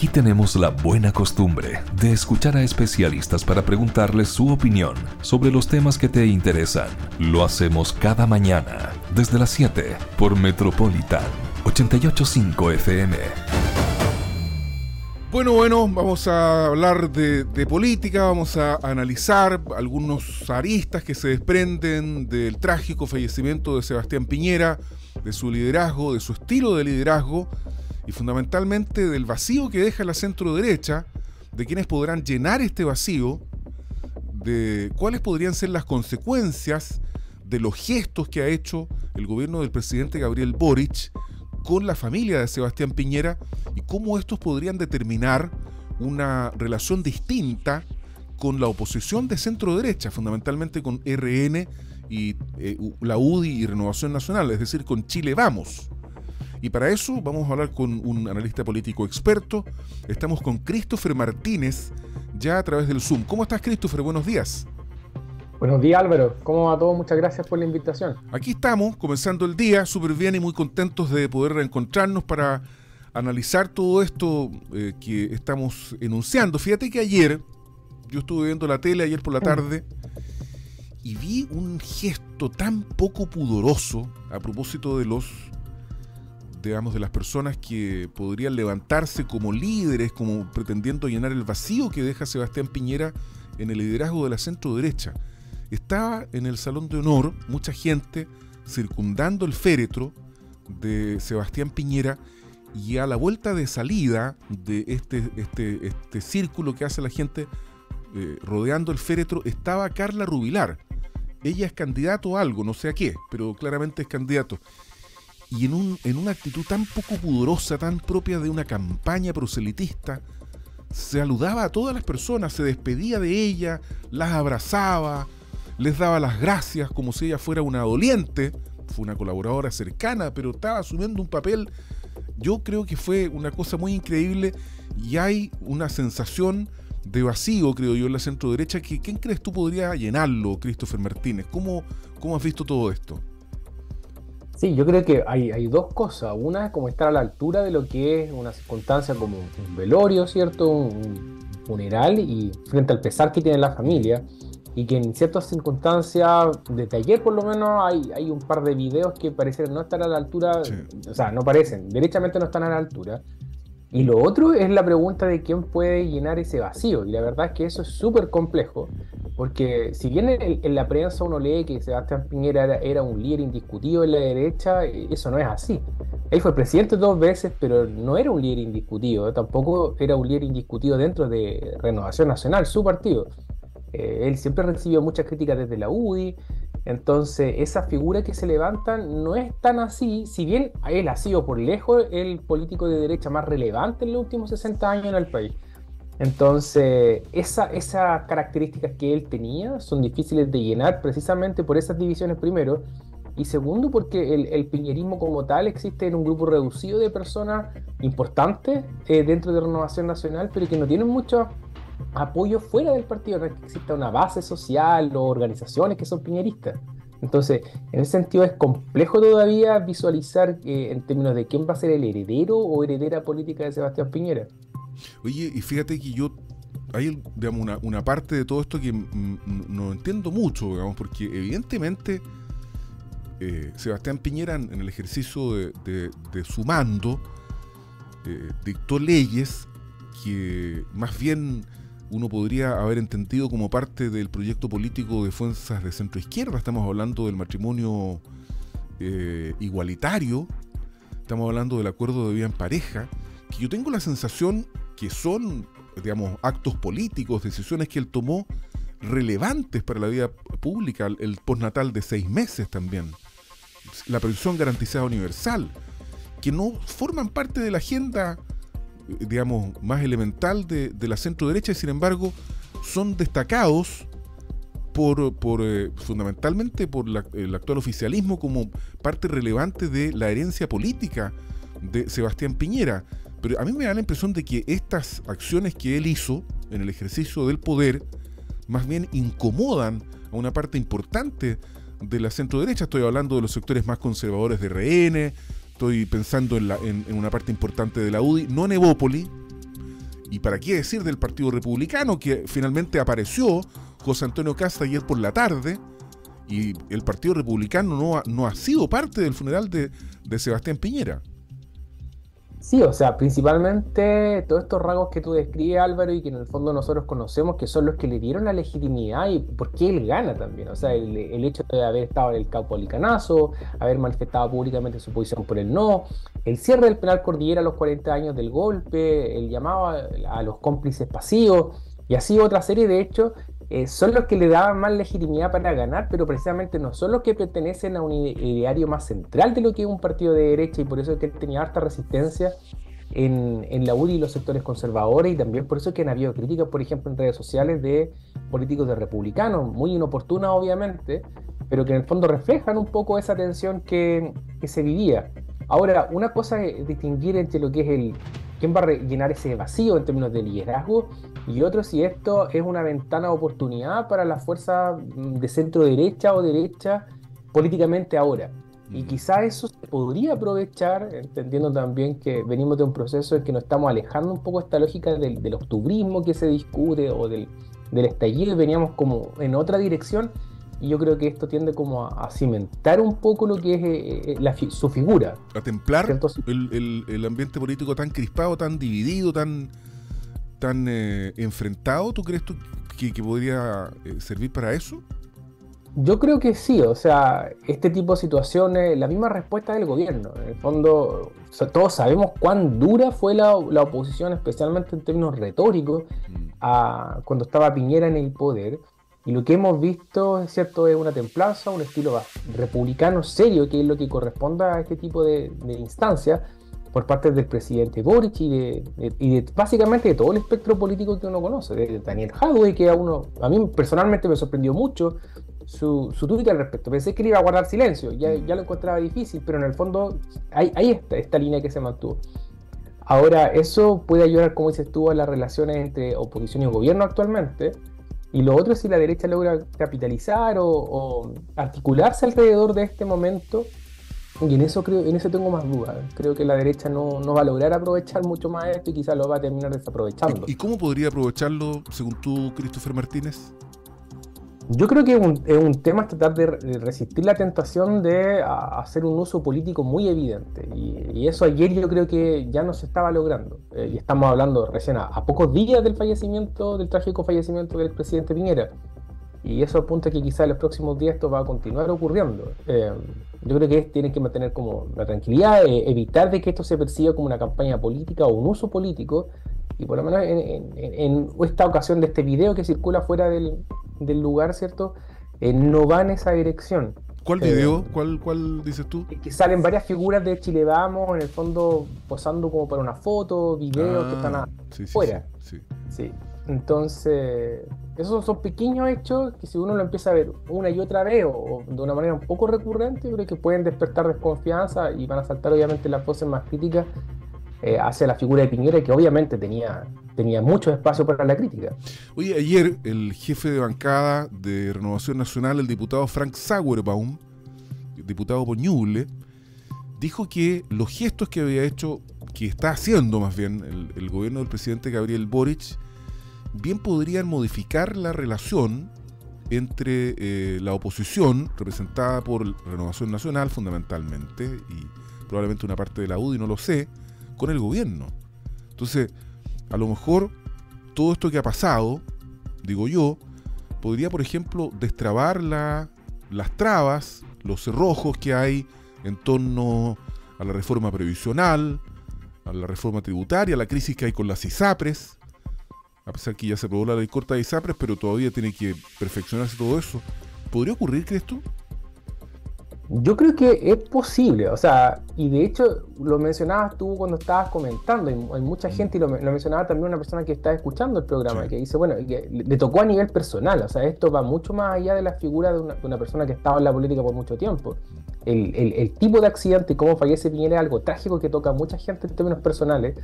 Aquí tenemos la buena costumbre de escuchar a especialistas para preguntarles su opinión sobre los temas que te interesan. Lo hacemos cada mañana desde las 7 por Metropolitan 885 FM. Bueno, bueno, vamos a hablar de, de, política, vamos a analizar algunos aristas que se desprenden del trágico fallecimiento de Sebastián Piñera, de su liderazgo, de su estilo de liderazgo y fundamentalmente del vacío que deja la centro derecha, de quienes podrán llenar este vacío, de cuáles podrían ser las consecuencias de los gestos que ha hecho el gobierno del presidente Gabriel Boric con la familia de Sebastián Piñera y cómo estos podrían determinar una relación distinta con la oposición de centro derecha, fundamentalmente con RN y eh, la UDI y Renovación Nacional, es decir, con Chile Vamos. Y para eso vamos a hablar con un analista político experto. Estamos con Christopher Martínez, ya a través del Zoom. ¿Cómo estás, Christopher? Buenos días. Buenos días, Álvaro. ¿Cómo va todo? Muchas gracias por la invitación. Aquí estamos, comenzando el día, súper bien y muy contentos de poder reencontrarnos para analizar todo esto eh, que estamos enunciando. Fíjate que ayer, yo estuve viendo la tele ayer por la tarde y vi un gesto tan poco pudoroso a propósito de los digamos, de las personas que podrían levantarse como líderes, como pretendiendo llenar el vacío que deja Sebastián Piñera en el liderazgo de la centro derecha. Estaba en el salón de honor mucha gente circundando el féretro de Sebastián Piñera y a la vuelta de salida de este, este, este círculo que hace la gente eh, rodeando el féretro estaba Carla Rubilar. Ella es candidato a algo, no sé a qué, pero claramente es candidato y en, un, en una actitud tan poco pudorosa, tan propia de una campaña proselitista, saludaba a todas las personas, se despedía de ella, las abrazaba, les daba las gracias como si ella fuera una doliente, fue una colaboradora cercana, pero estaba asumiendo un papel, yo creo que fue una cosa muy increíble y hay una sensación de vacío, creo yo, en la centro derecha, que ¿quién crees tú podría llenarlo, Christopher Martínez? ¿Cómo, cómo has visto todo esto? Sí, yo creo que hay, hay, dos cosas. Una es como estar a la altura de lo que es una circunstancia como un velorio, ¿cierto? Un, funeral y frente al pesar que tiene la familia. Y que en ciertas circunstancias, desde ayer por lo menos, hay, hay un par de videos que parecen no estar a la altura, o sea, no parecen, derechamente no están a la altura. Y lo otro es la pregunta de quién puede llenar ese vacío. Y la verdad es que eso es súper complejo, porque si bien en, la prensa uno lee que Sebastián Piñera era, un líder indiscutido en la derecha, eso no es así. Él fue presidente dos veces, pero no era un líder indiscutido. Tampoco era un líder indiscutido dentro de Renovación Nacional, su partido. Eh, él siempre recibió muchas críticas desde la UDI, entonces, esa figura que se levantan no es tan así, si bien él ha sido por lejos el político de derecha más relevante en los últimos 60 años en el país. Entonces, esa, esas características que él tenía son difíciles de llenar precisamente por esas divisiones primero, y segundo porque el, piñerismo como tal existe en un grupo reducido de personas importantes eh, dentro de Renovación Nacional, pero que no tienen mucho apoyo fuera del partido, no es que exista una base social o organizaciones que son piñeristas. Entonces, en ese sentido es complejo todavía visualizar eh, en términos de quién va a ser el heredero o heredera política de Sebastián Piñera. Oye, y fíjate que yo hay digamos, una, parte de todo esto que no entiendo mucho, digamos, porque evidentemente eh, Sebastián Piñera en, el ejercicio de, su mando eh, dictó leyes que más bien uno podría haber entendido como parte del proyecto político de fuerzas de centro izquierda. Estamos hablando del matrimonio eh, igualitario, estamos hablando del acuerdo de vida en pareja, que yo tengo la sensación que son, digamos, actos políticos, decisiones que él tomó relevantes para la vida pública, el postnatal de seis meses también, la pensión garantizada universal, que no forman parte de la agenda digamos, más elemental de, la centro derecha y sin embargo son destacados por, por eh, fundamentalmente por el actual oficialismo como parte relevante de la herencia política de Sebastián Piñera. Pero a mí me da la impresión de que estas acciones que él hizo en el ejercicio del poder más bien incomodan a una parte importante de la centro derecha. Estoy hablando de los sectores más conservadores de RN, estoy pensando en, una parte importante de la UDI, no en y para qué decir del Partido Republicano, que finalmente apareció José Antonio Casta ayer por la tarde, y el Partido Republicano no ha, no ha sido parte del funeral de Sebastián Piñera. Sí, o sea, principalmente todos estos rasgos que tú describes, Álvaro, y que en el fondo nosotros conocemos, que son los que le dieron la legitimidad y por qué él gana también. O sea, el, hecho de haber estado en el campo Licanazo, haber manifestado públicamente su posición por el no, el cierre del penal Cordillera a los 40 años del golpe, el llamado a los cómplices pasivos, y así otra serie de hechos eh, son los que le daban más legitimidad para ganar, pero precisamente no son los que pertenecen a un ideario más central de lo que es un partido de derecha y por eso es que tenía harta resistencia en, en, la UDI y los sectores conservadores y también por eso es que han habido críticas, por ejemplo, en redes sociales de políticos de republicanos, muy inoportunas obviamente, pero que en el fondo reflejan un poco esa tensión que, que se vivía. Ahora, una cosa es distinguir entre lo que es el quién va a rellenar ese vacío en términos de liderazgo y otro si esto es una ventana de oportunidad para las fuerzas mm, de centro derecha o derecha políticamente ahora. Y quizá eso se podría aprovechar, entendiendo también que venimos de un proceso en que nos estamos alejando un poco de esta lógica del, del octubrismo que se discute o del, del estallido y veníamos como en otra dirección y yo creo que esto tiende como a, cimentar un poco lo que es eh, eh, su figura. A templar el, ambiente político tan crispado, tan dividido, tan, tan eh, enfrentado. ¿Tú crees que, podría servir para eso? Yo creo que sí, o sea, este tipo de situaciones, la misma respuesta del gobierno. En el fondo, todos sabemos cuán dura fue la, oposición, especialmente en términos retóricos, mm. cuando estaba Piñera en el poder. Y lo que hemos visto, es cierto, es una templanza, un estilo republicano serio, que es lo que corresponde a este tipo de, instancias por parte del presidente Boric y, de, básicamente de todo el espectro político que uno conoce, de Daniel Hadwe, que a uno, a mí personalmente me sorprendió mucho su, su al respecto. Pensé que él iba a guardar silencio, ya, ya lo encontraba difícil, pero en el fondo hay, está esta línea que se mantuvo. Ahora, eso puede ayudar, como dices tú, a las relaciones entre oposición y gobierno actualmente, y lo otro es si la derecha logra capitalizar o, articularse alrededor de este momento. Y en eso creo, en eso tengo más dudas. Creo que la derecha no, no va a lograr aprovechar mucho más esto y quizás lo va a terminar desaprovechando. ¿Y cómo podría aprovecharlo, según tú, Christopher Martínez? Yo creo que es un, es un, tema tratar de resistir la tentación de hacer un uso político muy evidente. Y, eso ayer yo creo que ya no se estaba logrando. Eh, y estamos hablando recién a, pocos días del fallecimiento, del trágico fallecimiento del presidente Piñera. Y eso apunta a que quizás en los próximos días esto va a continuar ocurriendo. Eh, yo creo que tienen que mantener como la tranquilidad, eh, evitar de que esto se perciba como una campaña política o un uso político. Y por lo menos en, en esta ocasión de este video que circula fuera del, del lugar, ¿cierto? Eh, no va en esa dirección. ¿Cuál eh, video? ¿Cuál, ¿Cuál dices tú? Que salen varias figuras de Chile Vamos, en el fondo posando como para una foto, videos que están afuera. Ah, sí, sí, Entonces, esos son pequeños hechos que si uno lo empieza a ver una y otra vez o, de una manera un poco recurrente, creo que pueden despertar desconfianza y van a saltar obviamente las voces más críticas eh, hacia la figura de Piñera, que obviamente tenía tenía mucho espacio para la crítica. Oye, ayer el jefe de bancada de Renovación Nacional, el diputado Frank Sauerbaum, diputado por Ñuble, dijo que los gestos que había hecho, que está haciendo más bien el, gobierno del presidente Gabriel Boric, bien podrían modificar la relación entre eh, la oposición, representada por Renovación Nacional fundamentalmente, y probablemente una parte de la UDI, no lo sé, con el gobierno. Entonces, a lo mejor todo esto que ha pasado, digo yo, podría, por ejemplo, destrabar las trabas, los cerrojos que hay en torno a la reforma previsional, a la reforma tributaria, a la crisis que hay con las ISAPRES, a pesar que ya se aprobó la ley corta de ISAPRES, pero todavía tiene que perfeccionarse todo eso. ¿Podría ocurrir, crees tú? Yo creo que es posible, o sea, y de hecho lo mencionabas tú cuando estabas comentando, hay, mucha mm. gente, y lo, mencionaba también una persona que está escuchando el programa, que dice, bueno, que le tocó a nivel personal, o sea, esto va mucho más allá de la figura de una, persona que estaba en la política por mucho tiempo. El, tipo de accidente y cómo fallece Piñera es algo trágico que toca a mucha gente en términos personales,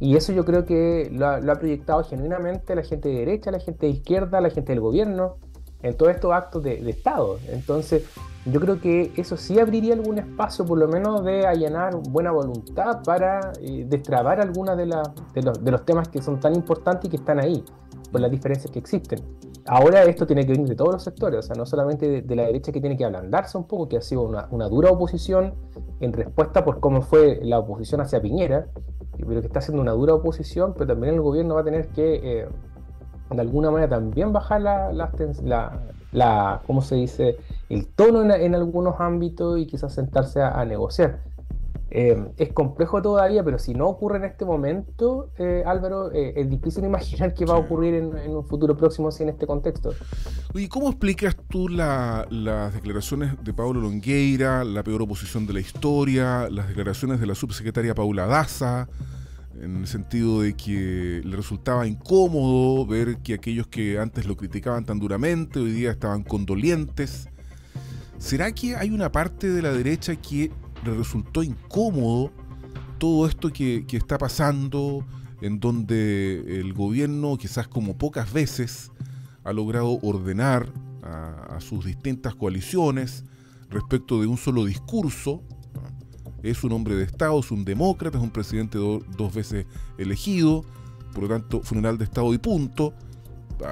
y eso yo creo que lo ha, lo ha proyectado genuinamente la gente de derecha, la gente de izquierda, la gente del gobierno, en todos estos actos de, Estado. Entonces, yo creo que eso sí abriría algún espacio, por lo menos, de allanar buena voluntad para eh, destrabar algunos de, de, los, de los temas que son tan importantes y que están ahí, por las diferencias que existen. Ahora esto tiene que venir de todos los sectores, o sea, no solamente de, la derecha que tiene que ablandarse un poco, que ha sido una, dura oposición en respuesta por cómo fue la oposición hacia Piñera, pero que está haciendo una dura oposición, pero también el gobierno va a tener que, eh, de alguna manera, también bajar la, la, la, ¿cómo se dice?, el tono en, algunos ámbitos y quizás sentarse a negociar. Eh, es complejo todavía, pero si no ocurre en este momento, eh, Álvaro, eh, es difícil imaginar qué va a ocurrir en, un futuro próximo si en este contexto. ¿Y ¿cómo explicas tú las declaraciones de Pablo Longueira, la peor oposición de la historia, las declaraciones de la subsecretaria Paula Daza, en el sentido de que le resultaba incómodo ver que aquellos que antes lo criticaban tan duramente hoy día estaban condolientes? ¿Será que hay una parte de la derecha que le resultó incómodo todo esto que, está pasando, en donde el gobierno, quizás como pocas veces, ha logrado ordenar a, sus distintas coaliciones respecto de un solo discurso. Es un hombre de Estado, es un demócrata, es un presidente dos veces elegido, por lo tanto, funeral de Estado y punto.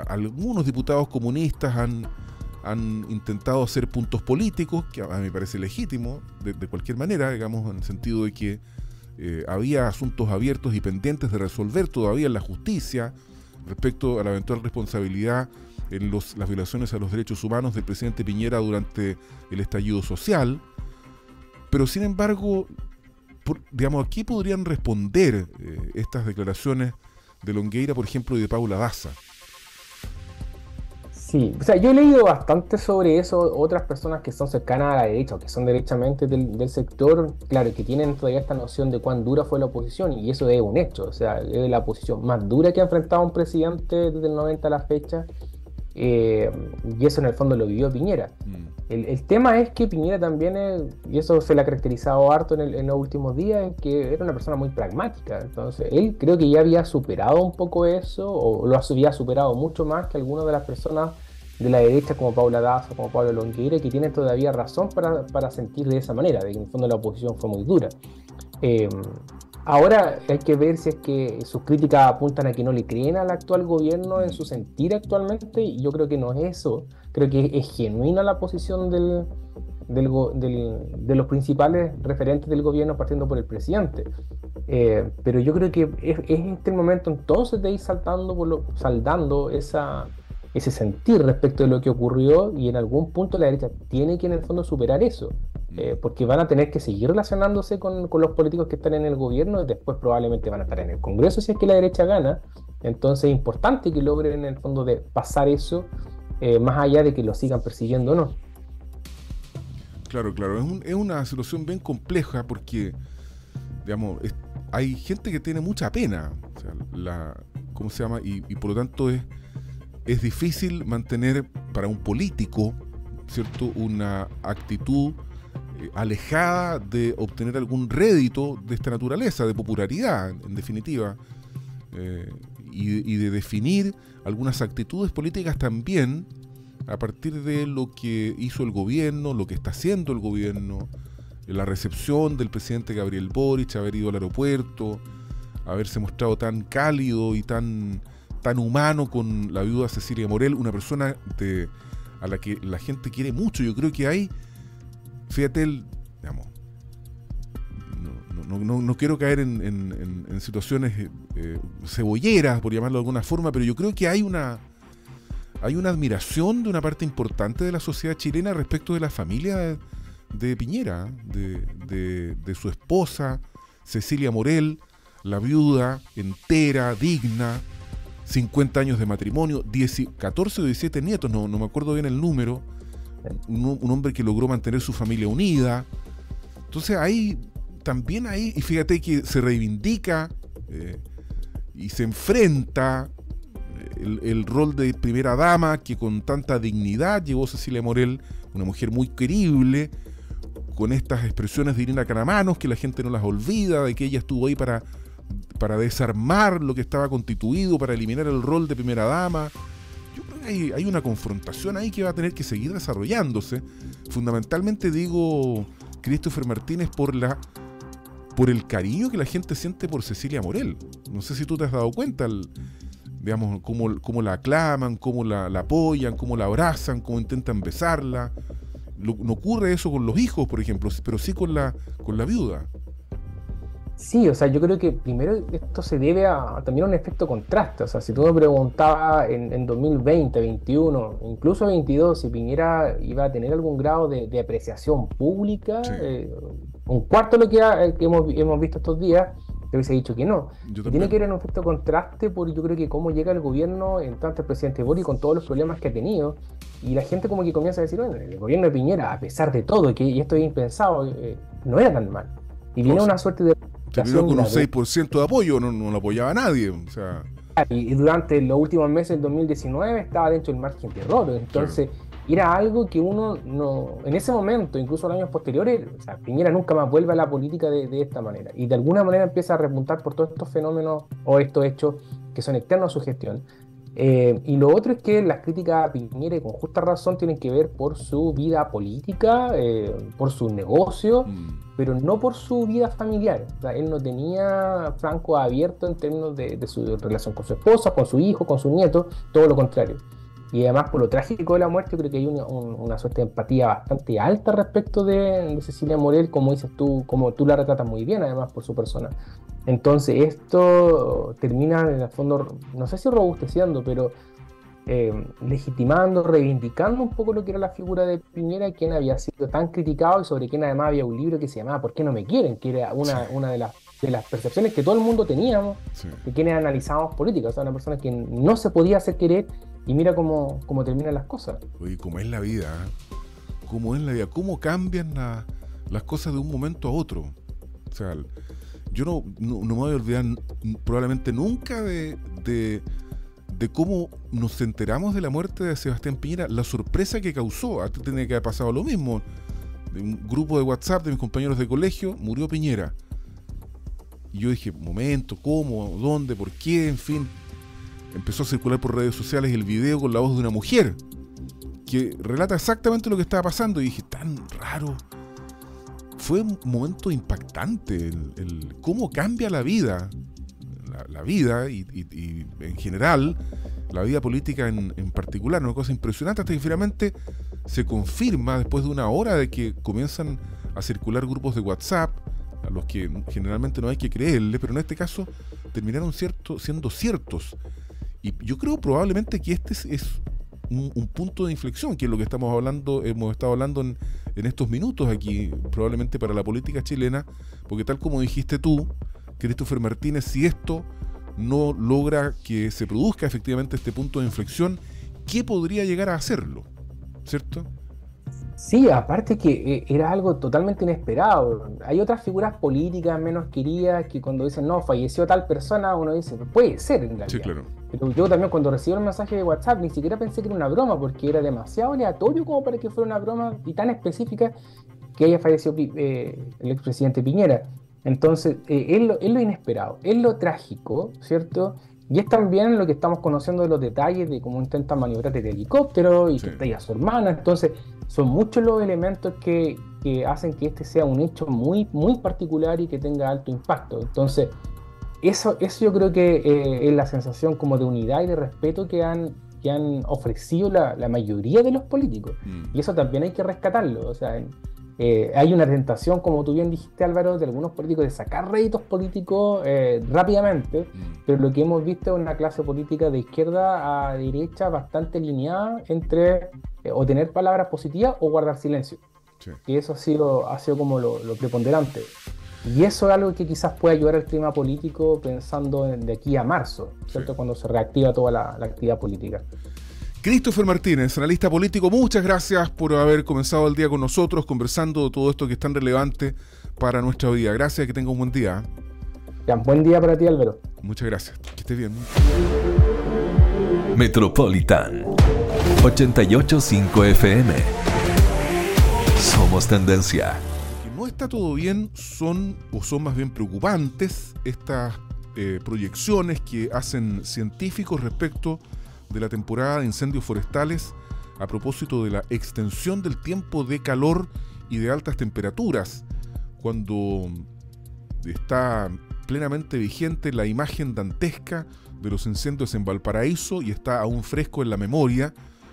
Algunos diputados comunistas han han intentado hacer puntos políticos, que a mí me parece legítimo, de, cualquier manera, digamos, en el sentido de que eh, había asuntos abiertos y pendientes de resolver todavía en la justicia respecto a la eventual responsabilidad en los, las violaciones a los derechos humanos del presidente Piñera durante el estallido social. Pero sin embargo, digamos, ¿a qué podrían responder eh, estas declaraciones de Longueira, por ejemplo, y de Paula Daza? Sí, o sea, yo he leído bastante sobre eso, otras personas que son cercanas a la derecha o que son derechamente del, sector, claro, que tienen todavía esta noción de cuán dura fue la oposición y eso es un hecho, o sea, es la oposición más dura que ha enfrentado un presidente desde el 90 a la fecha eh, y eso en el fondo lo vivió Piñera. Mm. El, tema es que Piñera también, y eso se le ha caracterizado harto en, los últimos días, es que era una persona muy pragmática. Entonces, él creo que ya había superado un poco eso, o lo había superado mucho más que algunas de las personas de la derecha como Paula Daza, como Pablo Longueira, que tienen todavía razón para, para, sentir de esa manera, de que en el fondo la oposición fue muy dura. Eh, Ahora hay que ver si es que sus críticas apuntan a que no le creen al actual gobierno en su sentir actualmente. Y yo creo que no es eso. Creo que es genuina la posición del, de los principales referentes del gobierno partiendo por el presidente. Eh, pero yo creo que es, este el momento entonces de ir saltando por lo, saldando esa, ese sentir respecto de lo que ocurrió y en algún punto la derecha tiene que en el fondo superar eso. Eh, porque van a tener que seguir relacionándose con, los políticos que están en el gobierno y después probablemente van a estar en el Congreso si es que la derecha gana. Entonces es importante que logren en el fondo de pasar eso eh, más allá de que lo sigan persiguiendo o no. Claro, claro, es, una situación bien compleja porque, digamos, hay gente que tiene mucha pena, la, ¿cómo se llama? Y, y por lo tanto es, es difícil mantener para un político, ¿cierto? Una actitud alejada de obtener algún rédito de esta naturaleza, de popularidad, en definitiva, eh, y, de definir algunas actitudes políticas también a partir de lo que hizo el gobierno, lo que está haciendo el gobierno, la recepción del presidente Gabriel Boric, haber ido al aeropuerto, haberse mostrado tan cálido y tan, tan humano con la viuda Cecilia Morel, una persona a la que la gente quiere mucho. Yo creo que hay fíjate, digamos, no, quiero caer en, situaciones eh, cebolleras, por llamarlo de alguna forma, pero yo creo que hay una, hay una admiración de una parte importante de la sociedad chilena respecto de la familia de, Piñera, de, de, su esposa, Cecilia Morel, la viuda, entera, digna, 50 años de matrimonio, 14 o 17 nietos, no, no me acuerdo bien el número, un, hombre que logró mantener su familia unida. Entonces ahí, también ahí, y fíjate que se reivindica eh, y se enfrenta eh, el, rol de primera dama que con tanta dignidad llevó Cecilia Morel, una mujer muy querible, con estas expresiones de Irina Caramanos, que la gente no las olvida, de que ella estuvo ahí para, para desarmar lo que estaba constituido, para eliminar el rol de primera dama. Yo creo que hay, una confrontación ahí que va a tener que seguir desarrollándose. Fundamentalmente digo Christopher Martínez por la por el cariño que la gente siente por Cecilia Morel. No sé si tú te has dado cuenta, digamos, cómo, cómo, la aclaman, cómo la, apoyan, cómo la abrazan, cómo intentan besarla. no ocurre eso con los hijos, por ejemplo, pero sí con la, con la viuda. Sí, o sea, yo creo que primero esto se debe a, también a un efecto contraste. O sea, si tú me preguntabas en, en 2020, 21, incluso 22, si Piñera iba a tener algún grado de, apreciación pública, eh, un cuarto de lo que, eh, hemos, hemos, visto estos días, te hubiese dicho que no. Tiene que ver en un efecto contraste porque yo creo que cómo llega el gobierno, en tanto el presidente Boris, con todos los problemas que ha tenido, y la gente como que comienza a decir, bueno, el gobierno de Piñera, a pesar de todo, que, y esto es impensado, eh, no era tan mal. Y viene una suerte de Terminó con un 6% de apoyo, no, no lo apoyaba nadie. O sea. Y, durante los últimos meses del 2019 estaba dentro del margen de error. Entonces, era algo que uno no. En ese momento, incluso en años posteriores, o sea, Piñera nunca más vuelve a la política de, de, esta manera. Y de alguna manera empieza a repuntar por todos estos fenómenos o estos hechos que son externos a su gestión. Eh, y lo otro es que las críticas a Piñera, con justa razón, tienen que ver por su vida política, eh, por su negocio, mm. pero no por su vida familiar. O sea, él no tenía franco abierto en términos de, de, su relación con su esposa, con su hijo, con su nieto, todo lo contrario. Y además, por lo trágico de la muerte, creo que hay una, suerte de empatía bastante alta respecto de, Cecilia Morel, como dices tú, como tú la retratas muy bien, además, por su persona. Entonces, esto termina en el fondo, no sé si robusteciendo, pero eh, legitimando, reivindicando un poco lo que era la figura de Piñera, quien había sido tan criticado y sobre quien además había un libro que se llamaba ¿Por qué no me quieren? que era una, una de, las, de las percepciones que todo el mundo teníamos de quienes analizábamos política, o sea, una persona que no se podía hacer querer y mira cómo, cómo terminan las cosas. Oye, cómo es la vida, ¿eh? cómo es la vida, cómo cambian las cosas de un momento a otro. O sea, yo no, no, me voy a olvidar probablemente nunca de, de, cómo nos enteramos de la muerte de Sebastián Piñera, la sorpresa que causó. A ti tenía que haber pasado lo mismo. Un grupo de WhatsApp de mis compañeros de colegio, murió Piñera. Y yo dije, momento, ¿cómo? ¿Dónde? ¿Por qué? En fin, empezó a circular por redes sociales el video con la voz de una mujer que relata exactamente lo que estaba pasando. Y dije, tan raro. Fue un momento impactante el, cómo cambia la vida, la, vida y, en general, la vida política en, particular, una cosa impresionante hasta que finalmente se confirma después de una hora de que comienzan a circular grupos de WhatsApp, a los que generalmente no hay que creerle, pero en este caso terminaron cierto, siendo ciertos y yo creo probablemente que este es, un, punto de inflexión, que es lo que estamos hablando, hemos estado hablando en, estos minutos aquí, probablemente para la política chilena, porque tal como dijiste tú, Christopher Martínez, si esto no logra que se produzca efectivamente este punto de inflexión, ¿qué podría llegar a hacerlo? ¿Cierto? Sí, aparte que eh, era algo totalmente inesperado. Hay otras figuras políticas menos queridas que cuando dicen, no, falleció tal persona, uno dice, puede ser en realidad. Sí, claro. Pero yo también cuando recibí el mensaje de WhatsApp ni siquiera pensé que era una broma, porque era demasiado aleatorio como para que fuera una broma y tan específica que haya fallecido eh, el expresidente Piñera. Entonces, eh, es, lo, es lo inesperado, es lo trágico, ¿cierto? Y es también lo que estamos conociendo de los detalles de cómo intentan maniobrar el helicóptero y que está a su hermana. Entonces, son muchos los elementos que, que, hacen que este sea un hecho muy, muy particular y que tenga alto impacto. Entonces, eso, eso yo creo que eh, es la sensación como de unidad y de respeto que han, que han ofrecido la, la mayoría de los políticos. Mm. Y eso también hay que rescatarlo. O sea, eh, hay una tentación, como tú bien dijiste Álvaro, de algunos políticos de sacar réditos políticos eh, rápidamente, mm. pero lo que hemos visto es una clase política de izquierda a derecha bastante lineada entre eh, o tener palabras positivas o guardar silencio. Y eso ha sido, ha sido como lo, preponderante. Y eso es algo que quizás puede ayudar al clima político pensando de aquí a marzo, ¿cierto? Cuando se reactiva toda la actividad política. Christopher Martínez, analista político, muchas gracias por haber comenzado el día con nosotros, conversando todo esto que es tan relevante para nuestra vida. Gracias, que tenga un buen día. Ya, buen día para ti, Álvaro. Muchas gracias, que estés bien. Metropolitan 885 FM. Somos tendencia. Que no está todo bien son, o son más bien preocupantes, estas eh, proyecciones que hacen científicos respecto de la temporada de incendios forestales a propósito de la extensión del tiempo de calor y de altas temperaturas, cuando está plenamente vigente la imagen dantesca de los incendios en Valparaíso y está aún fresco en la memoria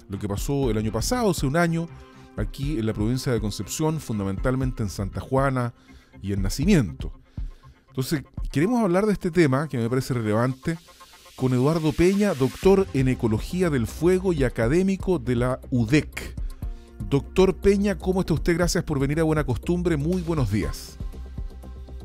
lo que pasó el año pasado, hace un año, aquí en la provincia de Concepción, fundamentalmente en Santa Juana y en Nacimiento. Entonces, queremos hablar de este tema que me parece relevante con Eduardo Peña, doctor en Ecología del Fuego y académico de la UDEC. Doctor Peña, ¿cómo está usted? Gracias por venir a Buena Costumbre. Muy buenos días.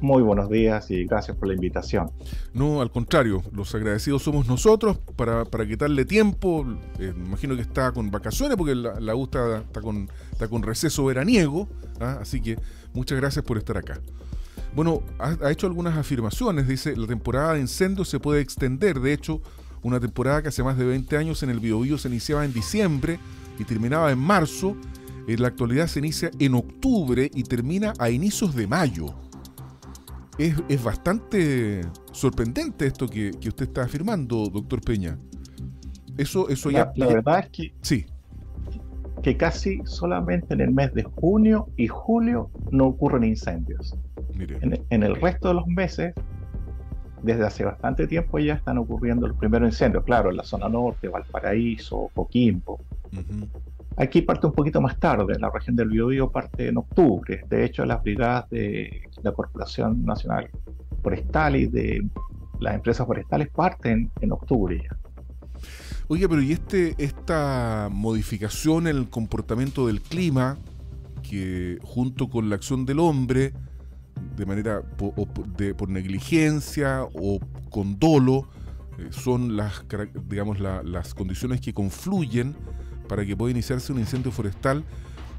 Muy buenos días y gracias por la invitación. No, al contrario, los agradecidos somos nosotros para, quitarle tiempo. Eh, me imagino que está con vacaciones porque la, la U está, con, está con receso veraniego. ¿ah? Así que muchas gracias por estar acá. Bueno, ha, hecho algunas afirmaciones. Dice, la temporada de incendios se puede extender. De hecho, una temporada que hace más de 20 años en el Biobío se iniciaba en diciembre y terminaba en marzo. En la actualidad se inicia en octubre y termina a inicios de mayo es, bastante sorprendente esto que, usted está afirmando, doctor Peña. Eso, eso ya. La, verdad es que. Sí. Que casi solamente en el mes de junio y julio no ocurren incendios. En, el resto de los meses, desde hace bastante tiempo ya están ocurriendo los primeros incendios. Claro, en la zona norte, Valparaíso, Coquimbo. Aquí parte un poquito más tarde, la región del Biobío parte en octubre. De hecho, las brigadas de la Corporación Nacional Forestal y de las empresas forestales parten en octubre ya. Oye, pero ¿y este, esta modificación en el comportamiento del clima, que junto con la acción del hombre, de manera por, negligencia o con dolo, eh, son las, digamos, las condiciones que confluyen para que pueda iniciarse un incendio forestal.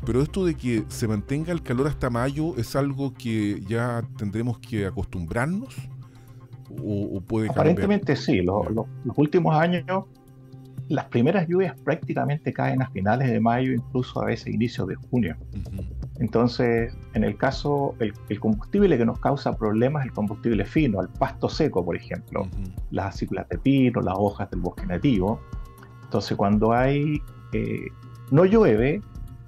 Pero esto de que se mantenga el calor hasta mayo es algo que ya tendremos que acostumbrarnos o, puede cambiar. Aparentemente sí. Los, últimos años las primeras lluvias prácticamente caen a finales de mayo, incluso a veces inicios de junio. Entonces, en el caso, el, combustible que nos causa problemas es el combustible fino, el pasto seco, por ejemplo, las acículas de pino, las hojas del bosque nativo. Entonces, cuando hay eh, no llueve,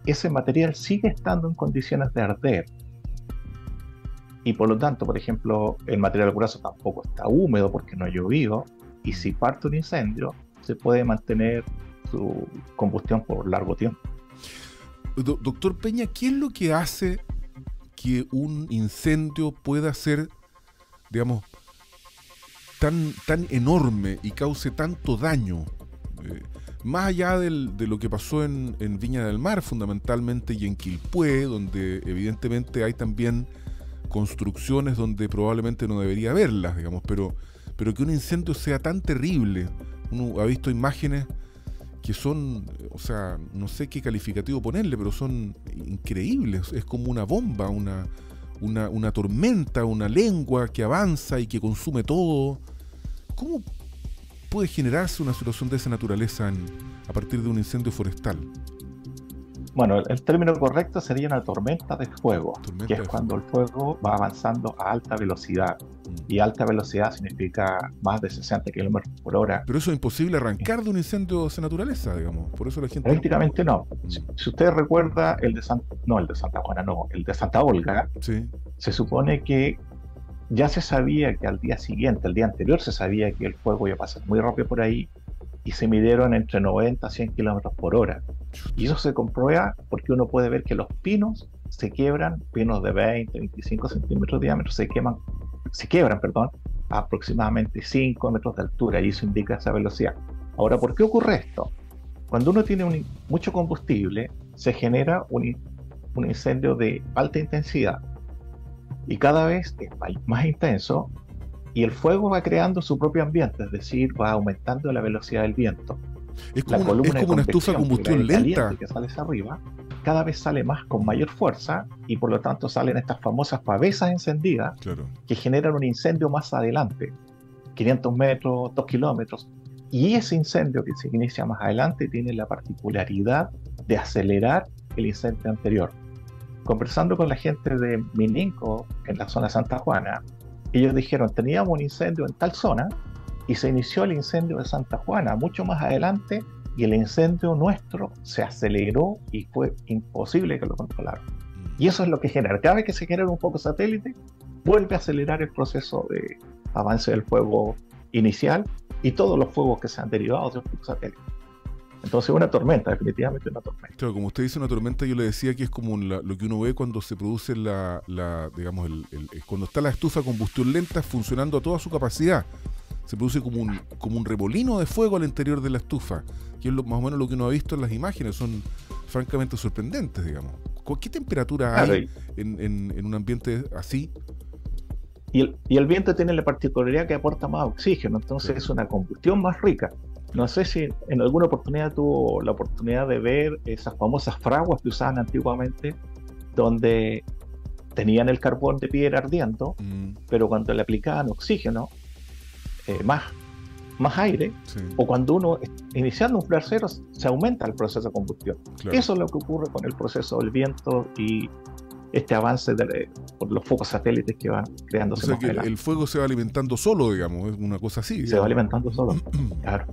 ese material sigue estando en condiciones de arder. Y por lo tanto, por ejemplo, el material grueso tampoco está húmedo porque no ha llovido. Y si parte un incendio, se puede mantener su combustión por largo tiempo. doctor Peña, ¿qué es lo que hace que un incendio pueda ser, digamos, tan, tan enorme y cause tanto daño? Eh, más allá de lo que pasó en, Viña del Mar fundamentalmente y en Quilpué, donde evidentemente hay también construcciones donde probablemente no debería haberlas, digamos, pero, pero que un incendio sea tan terrible, uno ha visto imágenes que son, o sea, no sé qué calificativo ponerle, pero son increíbles, es como una bomba, una, una, tormenta, una lengua que avanza y que consume todo. ¿Cómo puede generarse una situación de esa naturaleza a partir de un incendio forestal? Bueno, el término correcto sería una tormenta de fuego, que es cuando el fuego va avanzando a alta velocidad. Mm. Y alta velocidad significa más de 60 kilómetros por hora. Pero eso es imposible arrancar de un incendio de esa naturaleza, digamos. Por eso la gente. Prácticamente no. Mm. Si, usted recuerda el de Santa, no, el de Santa Juana, no, el de Santa Olga, se supone que ya se sabía que al día siguiente, el día anterior, se sabía que el fuego iba a pasar muy rápido por ahí y se midieron entre 90 a 100 kilómetros por hora. Y eso se comprueba porque uno puede ver que los pinos se quiebran, pinos de 20, 25 centímetros de diámetro, se queman, se quiebran, perdón, a aproximadamente 5 metros de altura y eso indica esa velocidad. Ahora, ¿por qué ocurre esto? Cuando uno tiene mucho combustible, se genera un, un incendio de alta intensidad y cada vez es más intenso y el fuego va creando su propio ambiente, es decir, va aumentando la velocidad del viento. Es como, una estufa de combustión lenta. Que sale hacia arriba, cada vez sale más con mayor fuerza y por lo tanto salen estas famosas pavesas encendidas que generan un incendio más adelante, 500 metros, 2 kilómetros. Y ese incendio que se inicia más adelante tiene la particularidad de acelerar el incendio anterior conversando con la gente de Mininco, en la zona de Santa Juana, ellos dijeron, teníamos un incendio en tal zona y se inició el incendio de Santa Juana. Mucho más adelante y el incendio nuestro se aceleró y fue imposible que lo controlaran. Y eso es lo que genera. Cada vez que se genera un foco satélite, vuelve a acelerar el proceso de avance del fuego inicial y todos los fuegos que se han derivado del foco satélite. Entonces una tormenta, definitivamente una tormenta. Claro, como usted dice una tormenta, yo le decía que es como lo que uno ve cuando se produce la, digamos, el, cuando está la estufa a combustión lenta funcionando a toda su capacidad. Se produce como un, como un remolino de fuego al interior de la estufa, que es lo, más o menos lo que uno ha visto en las imágenes, son francamente sorprendentes, digamos. ¿Qué temperatura hay en, un ambiente así? Y el, y el, viento tiene la particularidad que aporta más oxígeno, entonces es una combustión más rica. No sé si en alguna oportunidad tuvo la oportunidad de ver esas famosas fraguas que usaban antiguamente, donde tenían el carbón de piedra ardiendo, mm. pero cuando le aplicaban oxígeno, eh, más, más aire, o cuando uno, iniciando un brasero, se aumenta el proceso de combustión. Eso es lo que ocurre con el proceso del viento y este avance de, por los focos satélites que van creándose. O sea que el, fuego se va alimentando solo, digamos, es una cosa así. Se va alimentando solo, claro.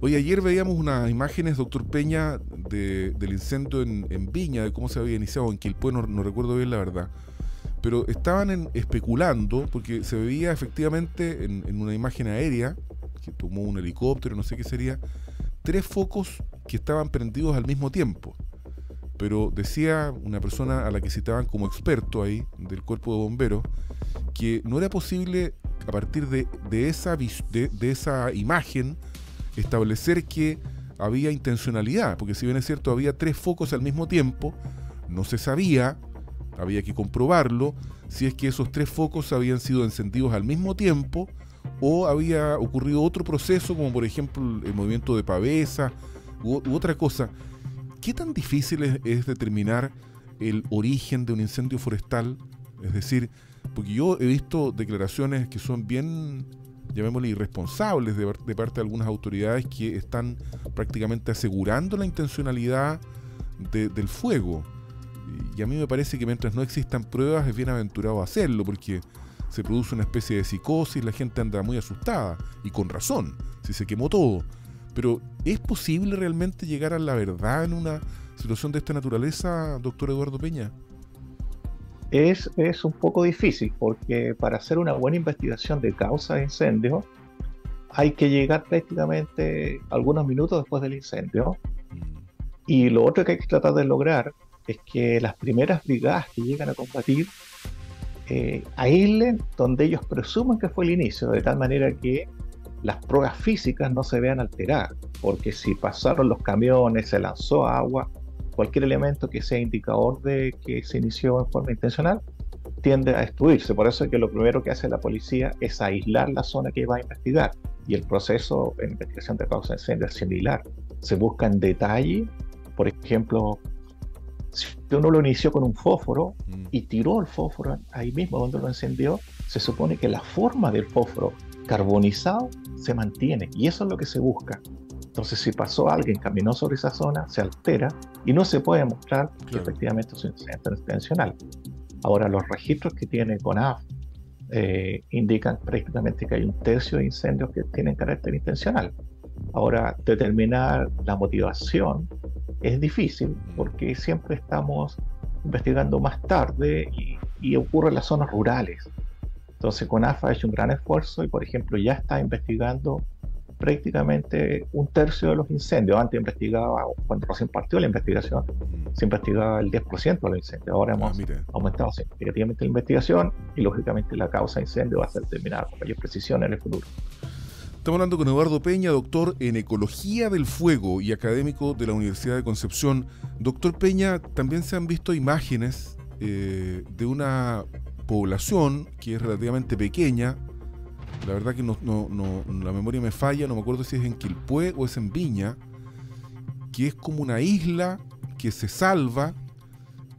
Oye, ayer veíamos unas imágenes, doctor Peña, de, del incendio en, Viña, de cómo se había iniciado, en Quilpue, no, no recuerdo bien la verdad. Pero estaban especulando, porque se veía efectivamente en, en una imagen aérea, que tomó un helicóptero, no sé qué sería, tres focos que estaban prendidos al mismo tiempo pero decía una persona a la que citaban como experto ahí del cuerpo de bomberos que no era posible a partir de, esa, de, esa imagen establecer que había intencionalidad, porque si bien es cierto había tres focos al mismo tiempo, no se sabía, había que comprobarlo, si es que esos tres focos habían sido encendidos al mismo tiempo o había ocurrido otro proceso, como por ejemplo el movimiento de pavesa u otra cosa. ¿Qué tan difícil es, determinar el origen de un incendio forestal? Es decir, porque yo he visto declaraciones que son bien, llamémosle, irresponsables de, parte de algunas autoridades que están prácticamente asegurando la intencionalidad del fuego. Y a mí me parece que mientras no existan pruebas es bien aventurado hacerlo, porque se produce una especie de psicosis, la gente anda muy asustada, y con razón, si se quemó todo. Pero ¿es posible realmente llegar a la verdad en una situación de esta naturaleza, doctor Eduardo Peña? Es, es un poco difícil porque para hacer una buena investigación de causa de incendio hay que llegar prácticamente algunos minutos después del incendio. Mm. Y lo otro que hay que tratar de lograr es que las primeras brigadas que llegan a combatir eh, aíslen donde ellos presuman que fue el inicio, de tal manera que las pruebas físicas no se vean alteradas, porque si pasaron los camiones, se lanzó agua, cualquier elemento que sea indicador de que se inició en forma intencional, tiende a destruirse. Por eso es que lo primero que hace la policía es aislar la zona que va a investigar. Y el proceso de investigación de causa de incendio es similar. Se busca en detalle, por ejemplo, si uno lo inició con un fósforo mm. y tiró el fósforo ahí mismo donde lo encendió, se supone que la forma del fósforo carbonizado se mantiene y eso es lo que se busca. Entonces, si pasó alguien, caminó sobre esa zona, se altera y no se puede demostrar que efectivamente es un incendio intencional. Ahora, los registros que tiene CONAF eh, indican prácticamente que hay un tercio de incendios que tienen carácter intencional. Ahora, determinar la motivación es difícil porque siempre estamos investigando más tarde y, y ocurre en las zonas rurales. Entonces CONAF ha hecho un gran esfuerzo y por ejemplo ya está investigando prácticamente un tercio de los incendios. Antes investigaba, cuando recién partió la investigación, mm. se investigaba el 10% de los incendios. Ahora ah, hemos aumentado significativamente la investigación y lógicamente la causa de incendio va a ser determinada con mayor precisión en el futuro. Estamos hablando con Eduardo Peña, doctor en Ecología del Fuego y académico de la Universidad de Concepción. Doctor Peña, también se han visto imágenes eh, de una población que es relativamente pequeña. La verdad que no, la memoria me falla, no me acuerdo si es en Quilpué o es en Viña, que es como una isla que se salva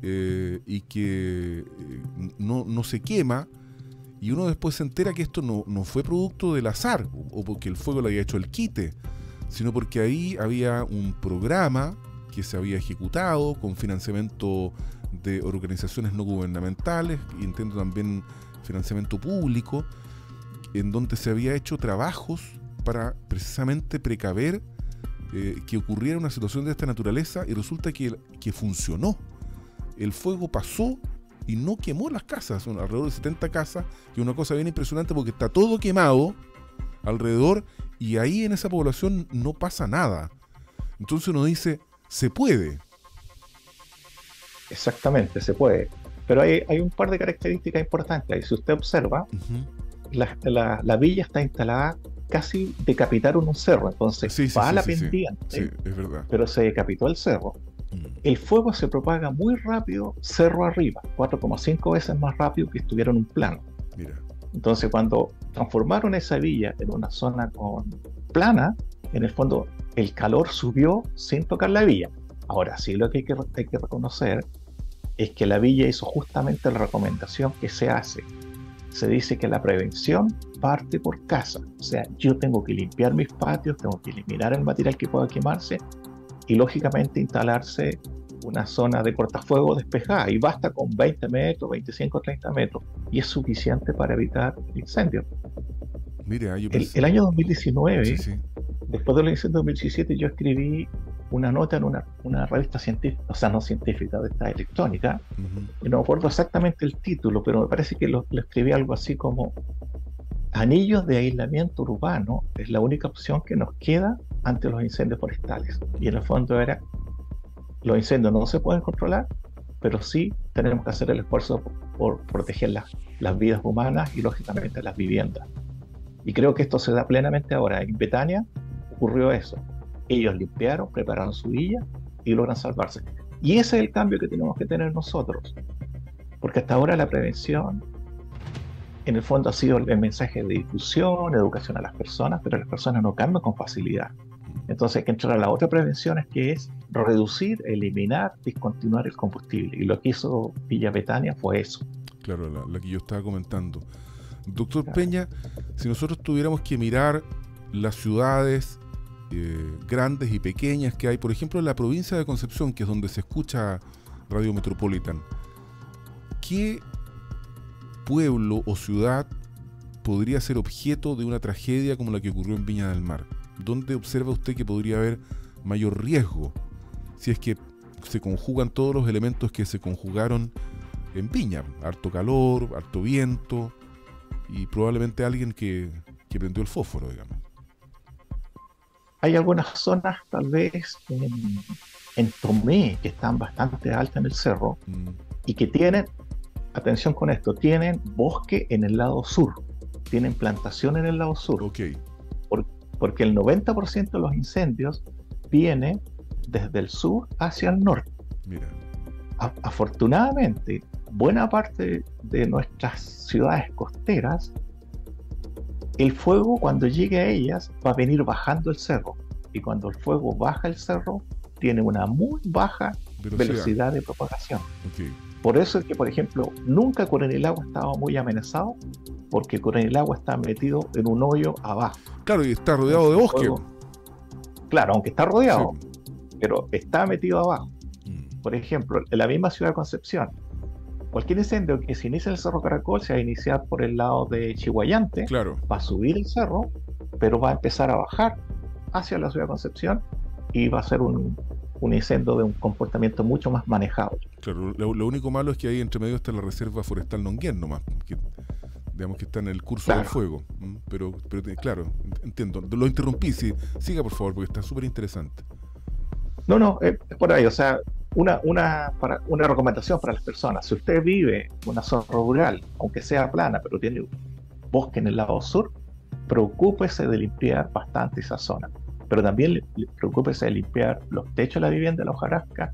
eh, y que eh, no, se quema. Y uno después se entera que esto no, no fue producto del azar o porque el fuego le había hecho el quite, sino porque ahí había un programa que se había ejecutado con financiamiento de organizaciones no gubernamentales, intento también financiamiento público, en donde se había hecho trabajos para precisamente precaver eh, que ocurriera una situación de esta naturaleza y resulta que, que funcionó. El fuego pasó y no quemó las casas, son alrededor de 70 casas, que es una cosa bien impresionante porque está todo quemado alrededor y ahí en esa población no pasa nada. Entonces uno dice, se puede. Exactamente, se puede. Pero hay, hay un par de características importantes. Si usted observa, la, la, villa está instalada casi decapitaron un cerro, entonces va a la pendiente, pero se decapitó el cerro. Mm. El fuego se propaga muy rápido cerro arriba, 4,5 veces más rápido que estuviera en un plano. Entonces, cuando transformaron esa villa en una zona con plana, en el fondo el calor subió sin tocar la villa. Ahora sí, lo que hay que, hay que reconocer es que la villa hizo justamente la recomendación que se hace se dice que la prevención parte por casa. O sea, yo tengo que limpiar mis patios, tengo que eliminar el material que pueda quemarse y lógicamente instalarse una zona de cortafuego despejada. Y basta con 20 metros, 25, 30 metros. Y es suficiente para evitar incendios. Mire, el, el, año 2019, después del incendio 2017, yo escribí una nota en una, una, revista científica, o sea, no científica, de esta electrónica, y no me acuerdo exactamente el título, pero me parece que lo, escribí algo así como Anillos de aislamiento urbano es la única opción que nos queda ante los incendios forestales. Y en el fondo era, los incendios no se pueden controlar, pero sí tenemos que hacer el esfuerzo por, proteger las, las vidas humanas y lógicamente las viviendas. Y creo que esto se da plenamente ahora. En Betania ocurrió eso ellos limpiaron, prepararon su villa y logran salvarse. Y ese es el cambio que tenemos que tener nosotros. Porque hasta ahora la prevención, en el fondo ha sido el mensaje de difusión, educación a las personas, pero las personas no cambian con facilidad. Entonces hay que entrar a la otra prevención, es que es reducir, eliminar, discontinuar el combustible. Y lo que hizo Villa Betania fue eso. Claro, la, que yo estaba comentando. Doctor Peña, si nosotros tuviéramos que mirar las ciudades eh, grandes y pequeñas que hay, por ejemplo, en la provincia de Concepción, que es donde se escucha Radio Metropolitan, ¿qué pueblo o ciudad podría ser objeto de una tragedia como la que ocurrió en Viña del Mar? ¿Dónde observa usted que podría haber mayor riesgo si es que se conjugan todos los elementos que se conjugaron en Viña? Harto calor, harto viento y probablemente alguien que, que prendió el fósforo, digamos hay algunas zonas, tal vez en, Tomé, que están bastante altas en el cerro mm. y que tienen, atención con esto, tienen bosque en el lado sur, tienen plantación en el lado sur. Okay. porque el 90% de los incendios viene desde el sur hacia el norte. Mira. afortunadamente, buena parte de nuestras ciudades costeras el fuego cuando llegue a ellas va a venir bajando el cerro y cuando el fuego baja el cerro tiene una muy baja velocidad, de propagación. Por eso es que, por ejemplo, nunca Agua estaba muy amenazado porque Agua está metido en un hoyo abajo. Claro, y está rodeado de bosque. claro, aunque está rodeado, pero está metido abajo. Mm. Por ejemplo, en la misma ciudad de Concepción, cualquier incendio que se inicie en el Cerro Caracol se va a iniciar por el lado de Chihuayante, claro. va a subir el cerro, pero va a empezar a bajar hacia la ciudad de Concepción y va a ser un, incendio de un comportamiento mucho más manejable. Claro, lo, único malo es que ahí entre medio está la Reserva Forestal Nonguén nomás, que, digamos que está en el curso del fuego. Pero, pero claro, entiendo. Lo interrumpí, sí, siga por favor, porque está súper interesante. No, no, es por ahí, o sea, una, una, para, una recomendación para las personas. Si usted vive en una zona rural, aunque sea plana, pero tiene bosque en el lado sur, preocúpese de limpiar bastante esa zona. Pero también preocúpese de limpiar los techos de la vivienda, la hojarasca,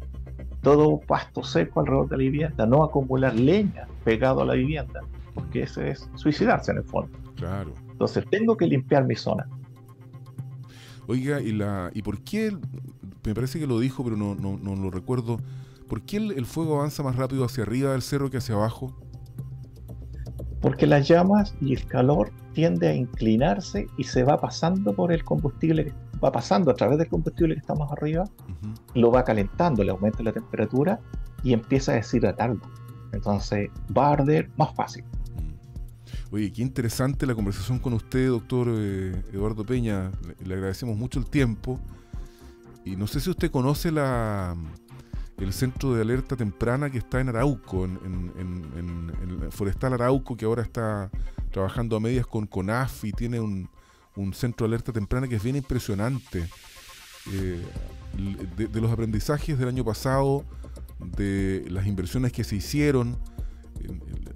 todo pasto seco alrededor de la vivienda, no acumular leña pegado a la vivienda, porque ese es suicidarse en el fondo. Claro. Entonces tengo que limpiar mi zona. Oiga, ¿y, la, ¿y por qué me parece que lo dijo, pero no, no, lo recuerdo. ¿Por qué el, fuego avanza más rápido hacia arriba del cerro que hacia abajo? Porque las llamas y el calor tiende a inclinarse y se va pasando por el combustible, va pasando a través del combustible que está más arriba, lo va calentando, le aumenta la temperatura y empieza a deshidratarlo. Entonces va a arder más fácil. Oye, qué interesante la conversación con usted, doctor eh, Eduardo Peña. Le, agradecemos mucho el tiempo. Y no sé si usted conoce la, el centro de alerta temprana que está en Arauco, en, Forestal Arauco, que ahora está trabajando a medias con CONAF y tiene un, un centro de alerta temprana que es bien impresionante. Eh, de, los aprendizajes del año pasado, de las inversiones que se hicieron,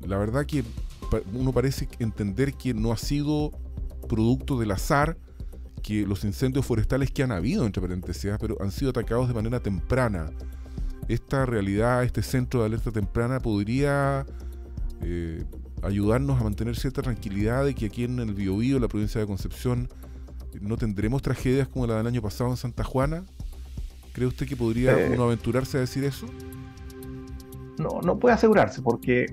la verdad que uno parece entender que no ha sido producto del azar que los incendios forestales que han habido, entre paréntesis, pero han sido atacados de manera temprana. Esta realidad, este centro de alerta temprana podría eh, ayudarnos a mantener cierta tranquilidad de que aquí en el Biobío, la provincia de Concepción, no tendremos tragedias como la del año pasado en Santa Juana. ¿Cree usted que podría eh. uno aventurarse a decir eso? No, no puede asegurarse porque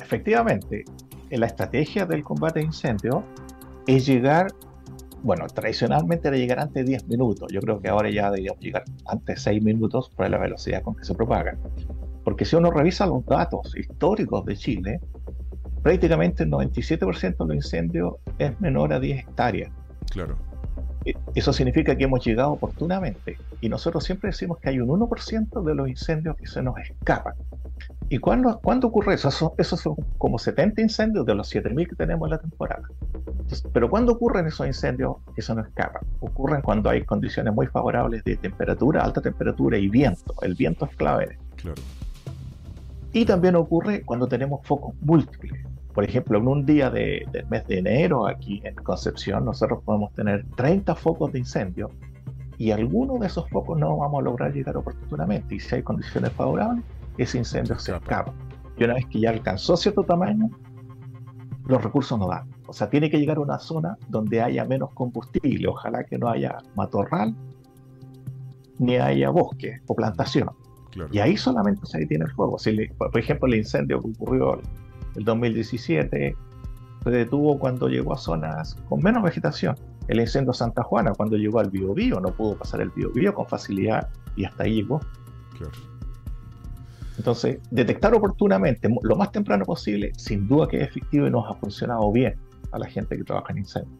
efectivamente la estrategia del combate de incendios es llegar, bueno, tradicionalmente era llegar antes de 10 minutos. Yo creo que ahora ya deberíamos llegar antes de 6 minutos por la velocidad con que se propaga. Porque si uno revisa los datos históricos de Chile, prácticamente el 97% de los incendios es menor a 10 hectáreas. Claro. E, eso significa que hemos llegado oportunamente. Y nosotros siempre decimos que hay un 1% de los incendios que se nos escapan. ¿Y cuándo, ocurre eso? Esos son como 70 incendios de los 7.000 que tenemos en la temporada. pero ¿cuándo ocurren esos incendios que se nos escapan? Ocurren cuando hay condiciones muy favorables de temperatura, alta temperatura y viento. El viento es clave. Claro. Y también ocurre cuando tenemos focos múltiples. Por ejemplo, en un día del mes de enero aquí en Concepción, nosotros podemos tener 30 focos de incendio y algunos de esos focos no vamos a lograr llegar oportunamente. Y si hay condiciones favorables, ese incendio se escapa. Y una vez que ya alcanzó cierto tamaño, los recursos no dan. O sea, tiene que llegar a una zona donde haya menos combustible. Ojalá que no haya matorral, ni haya bosque o plantación. Y ahí solamente se detiene el fuego. Si por ejemplo, el incendio que ocurrió el 2017 se detuvo cuando llegó a zonas con menos vegetación. El incendio Santa Juana, cuando llegó al Biobío, no pudo pasar el Biobío con facilidad y hasta ahí llegó. Entonces, detectar oportunamente, lo más temprano posible, sin duda que es efectivo y nos ha funcionado bien a la gente que trabaja en incendios.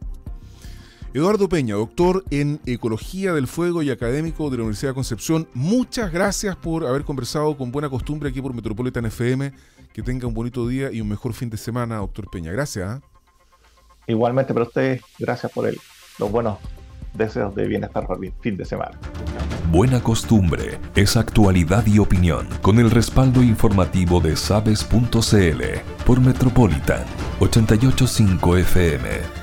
Eduardo Peña, doctor en Ecología del Fuego y académico de la Universidad de Concepción, muchas gracias por haber conversado con buena costumbre aquí por Metropolitan FM. Que tenga un bonito día y un mejor fin de semana, doctor Peña. Gracias. ¿ah? Igualmente para ustedes, gracias por el, los buenos deseos de bienestar el fin de semana. Buena costumbre es actualidad y opinión con el respaldo informativo de sabes.cl por Metropolitan 885 FM